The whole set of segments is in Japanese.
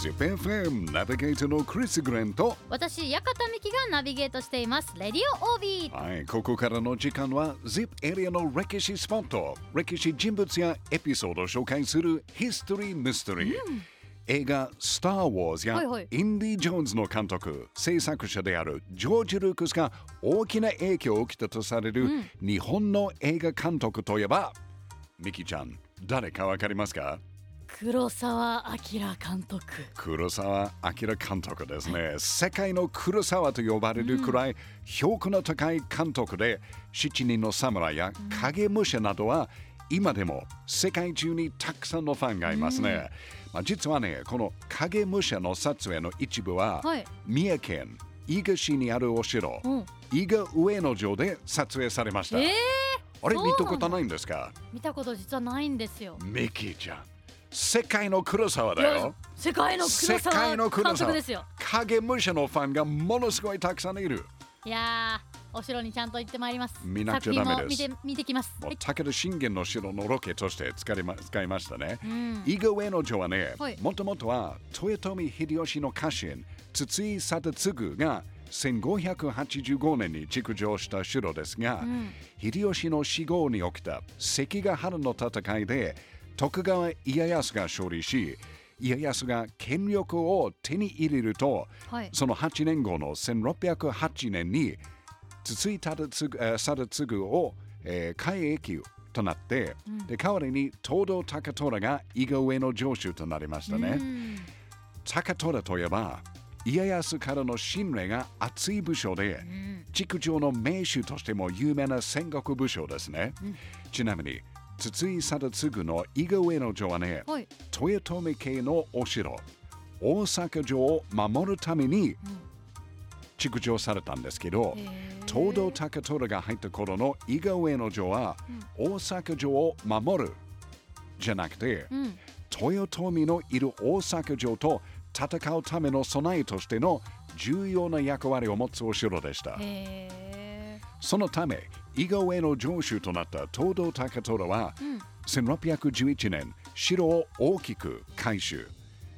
ZIPFM ナビゲーターのクリス・グレンと私、館美希がナビゲートしています。レディオ OB。はい、ここからの時間は ZIP エリアの歴史スポット。歴史人物やエピソードを紹介するヒストリー・ミステリー、映画「スター・ウォーズ」やインディ・ジョーンズの監督制作者であるジョージ・ルークスが大きな影響を受けたとされる日本の映画監督といえば、ミキちゃん誰かわかりますか？黒澤明監督。黒澤明監督ですね。世界の黒沢と呼ばれるくらい評価の高い監督で、七人の侍や影武者などは今でも世界中にたくさんのファンがいますね。まあ、実はね、この影武者の撮影の一部は、はい三重県伊賀市にあるお城、うん伊賀上野城で撮影されました。えー、あれ見たことないんですか？見たこと実はないんですよ。ミキーちゃん。世界の黒沢だよ。世界の黒沢監督ですよ。影武者のファンがものすごいたくさんいる。いやー、お城にちゃんと行ってまいります。見なくちゃダメです見て見てきます。武田信玄の城のロケとして使いま使いましたね。うん伊賀上野城はねはい、もともとは豊臣秀吉の家臣、筒井貞次が1585年に築城した城ですが、ん秀吉の死後に起きた関ヶ原の戦いで徳川家康が勝利し、家康が権力を手に入れると、はい。その8年後の1608年に筒井忠次を、えー、海役となって、で代わりに東堂高虎が伊賀上の城主となりましたね。うん高虎といえば家康からの信頼が厚い武将で、築城の名手としても有名な戦国武将ですね。ちなみに筒井貞次の伊賀上の城はね、はい。豊臣家のお城大阪城を守るために築城されたんですけど、東堂高虎が入った頃の伊賀上野城は、大阪城を守るじゃなくて、うん。豊臣のいる大阪城と戦うための備えとしての重要な役割を持つお城でした。そのため、伊賀上の城主となった東堂高虎は、1611年、城を大きく改修。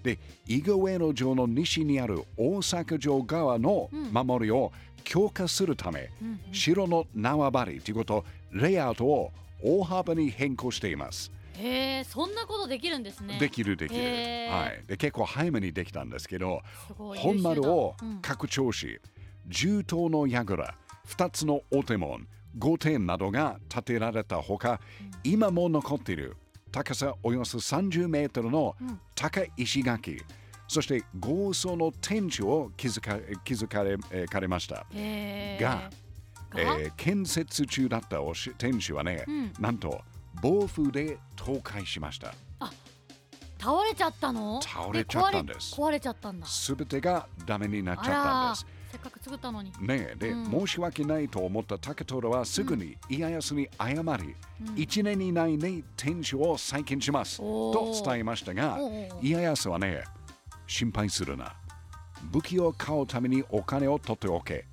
で、伊賀上野城の西にある大阪城側の守りを強化するため、城の縄張りということ、レイアウトを大幅に変更しています。ーへーそんなことできるんですね。できるできる、はい、で。結構早めにできたんですけど、本丸を拡張し、重頭の櫓、2つの大手門、御殿などが建てられたほか、今も残っている高さおよそ30メートルの高い石垣、そして豪壮の天守を築か築かれえーかれました。が、えがー建設中だったおし天守はね、なんと暴風で倒壊しました。倒れちゃったの？倒れちゃったんです壊れちゃったんだ。すべてがダメになっちゃったんです。せっかく作ったのに。ねえ、で、うん申し訳ないと思った竹虎はすぐに家康に謝り、一年以内に天守を再建しますおとー伝えましたが家康はね、心配するな。武器を買うためにお金を取っておけ、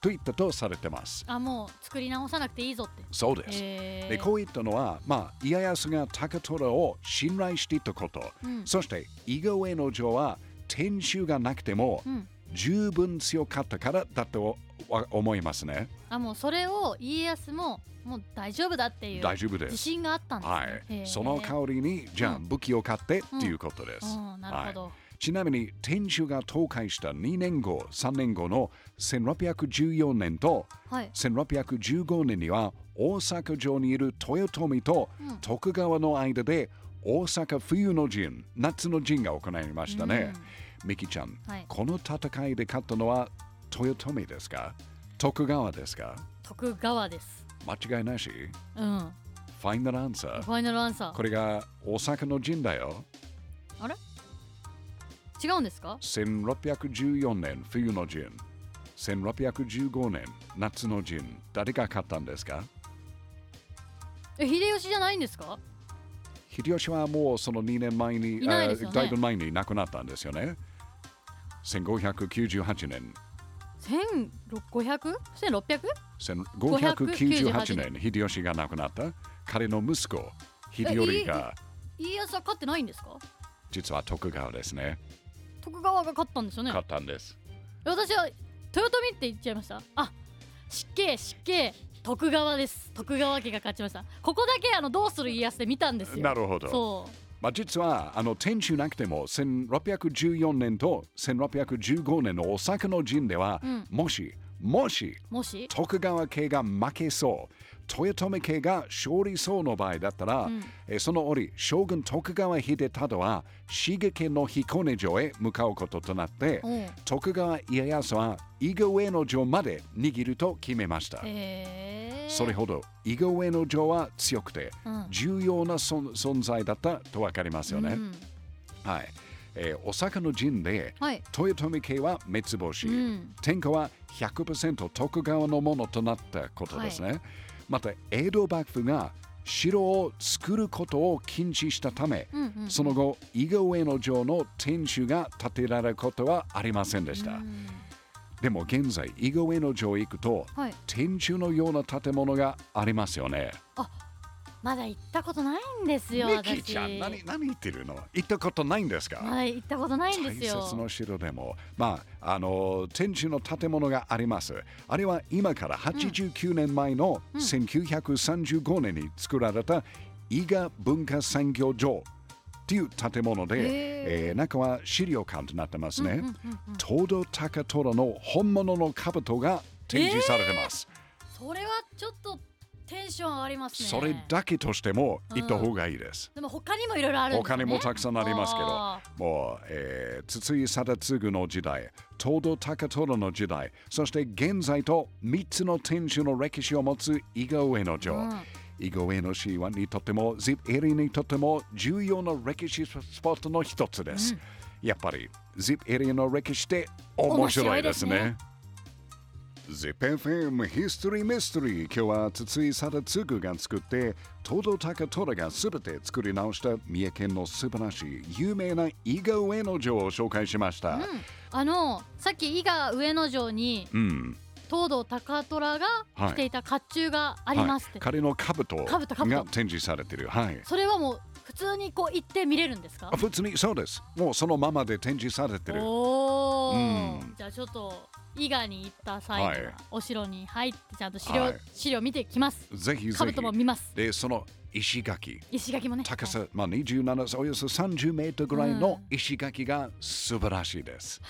と言ったとされてます。あ、もう作り直さなくていいぞって。そうです。へーでこういったのは、まあ、家康が高虎を信頼していたこと、そして伊賀上野城は天守がなくても、ん十分強かったからだとわ思いますね。あ、もうそれを家康ももう大丈夫だっていう大丈夫です自信があったんですね。はいその代わりに、じゃあうん武器を買ってっていうことです。うん、なるほど。はいちなみに天守が倒壊した2年後、3年後の1614年とはい。1615年には大阪城にいる豊臣と徳川の間で大阪冬の陣、夏の陣が行われましたね。ミキちゃん、はいこの戦いで勝ったのは豊臣ですか？徳川ですか？徳川です。間違いなしうん。ファイナルアンサー。ファイナルアンサー。これが大阪の陣だよ。あれ？違うんですか？1614年冬の陣。1615年夏の陣。誰が勝ったんですか？え、秀吉じゃないんですか？秀吉はもうその2年前に、いないですよねあだいぶ前に亡くなったんですよね。1598年。1600?1600? 1598年、秀吉が亡くなった。彼の息子、秀頼が家康は勝ってないんですか実は徳川ですね。徳川が勝ったんですよね勝ったんです。私は豊臣って言っちゃいましたあ失敬失敬徳川です徳川家が勝ちましたここだけあのどうする家康で見たんですよなるほど。そまあ、実はあの天守なくても1614年と1615年の大阪の陣では、うん。もしもしうもし？徳川家が負けそう豊臣家が勝利そうの場合だったら、うんえその折将軍徳川秀忠は滋賀県の彦根城へ向かうこととなっておう徳川家康は伊賀上野城まで握ると決めました。へえそれほど伊賀上野城は強くてうん重要な存存在だったと分かりますよね。うんはい。えー、大阪の陣ではい豊臣家は滅亡し、うん天下は100%徳川のものとなったことですね。また江戸幕府が城を作ることを禁止したため、うんうんその後伊賀上野城の天守が建てられることはありませんでした。うんでも現在伊賀上野城へ行くとはい天守のような建物がありますよね。まだ行ったことないんですよミ私キちゃん何何言ってるの？行ったことないんですか、まだ行ったことないんですよ。大切な城でも、まあ、あの天守の建物があります。あれは今から89年前のうん。1935年に作られた伊賀文化産業場っていう建物で、えー中は資料館となってますね。東堂高虎の本物の兜が展示されてます。それはちょっとテンション上がりますねそれだけとしても行った方がいいです。でも他にもいろいろあるんですよね他にもたくさんありますけどあもう、えー、筒井貞次の時代、東堂高虎の時代、そして現在と3つの天守の歴史を持つ伊賀上野城。うん伊賀上野市はにとっても、ZIP エリアにとっても重要な歴史スポットの一つです。やっぱり ZIP エリアの歴史って面白いですね。ZIPFM History Mystery 今日は筒井貞次が作って東堂高虎がすべて作り直した三重県の素晴らしい有名な伊賀上野城を紹介しました。あのさっき伊賀上野城にうん。東堂高虎が着ていた甲冑がありますって、はい、彼の兜兜が兜展示されている。はい。それはもう普通にこう行って見れるんですか？あ普通にそうです。もうそのままで展示されている。おお、うん。じゃあちょっと伊賀に行った際には、はい。お城に入ってちゃんと資料,、はい。資料見てきます。ぜひぜひ。兜も見ます。で、その石垣。石垣もね。高さ、はい。まあ、27およそ30メートルぐらいの石垣が素晴らしいです。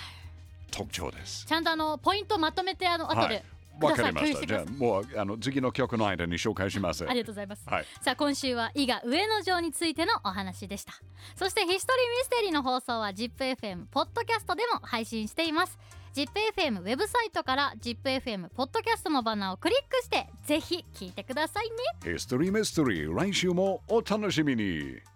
特徴です。ちゃんとあのポイントまとめてあの後で、わかりました。じゃあもうあの次の曲の間に紹介します。ありがとうございます、はい。さあ今週は伊賀上野城についてのお話でしたそしてヒストリーミステリーの放送は ZIPFM ポッドキャストでも配信しています ZIPFM ウェブサイトから ZIPFM ポッドキャストのバナーをクリックしてぜひ聞いてくださいねヒストリーミステリー来週もお楽しみに。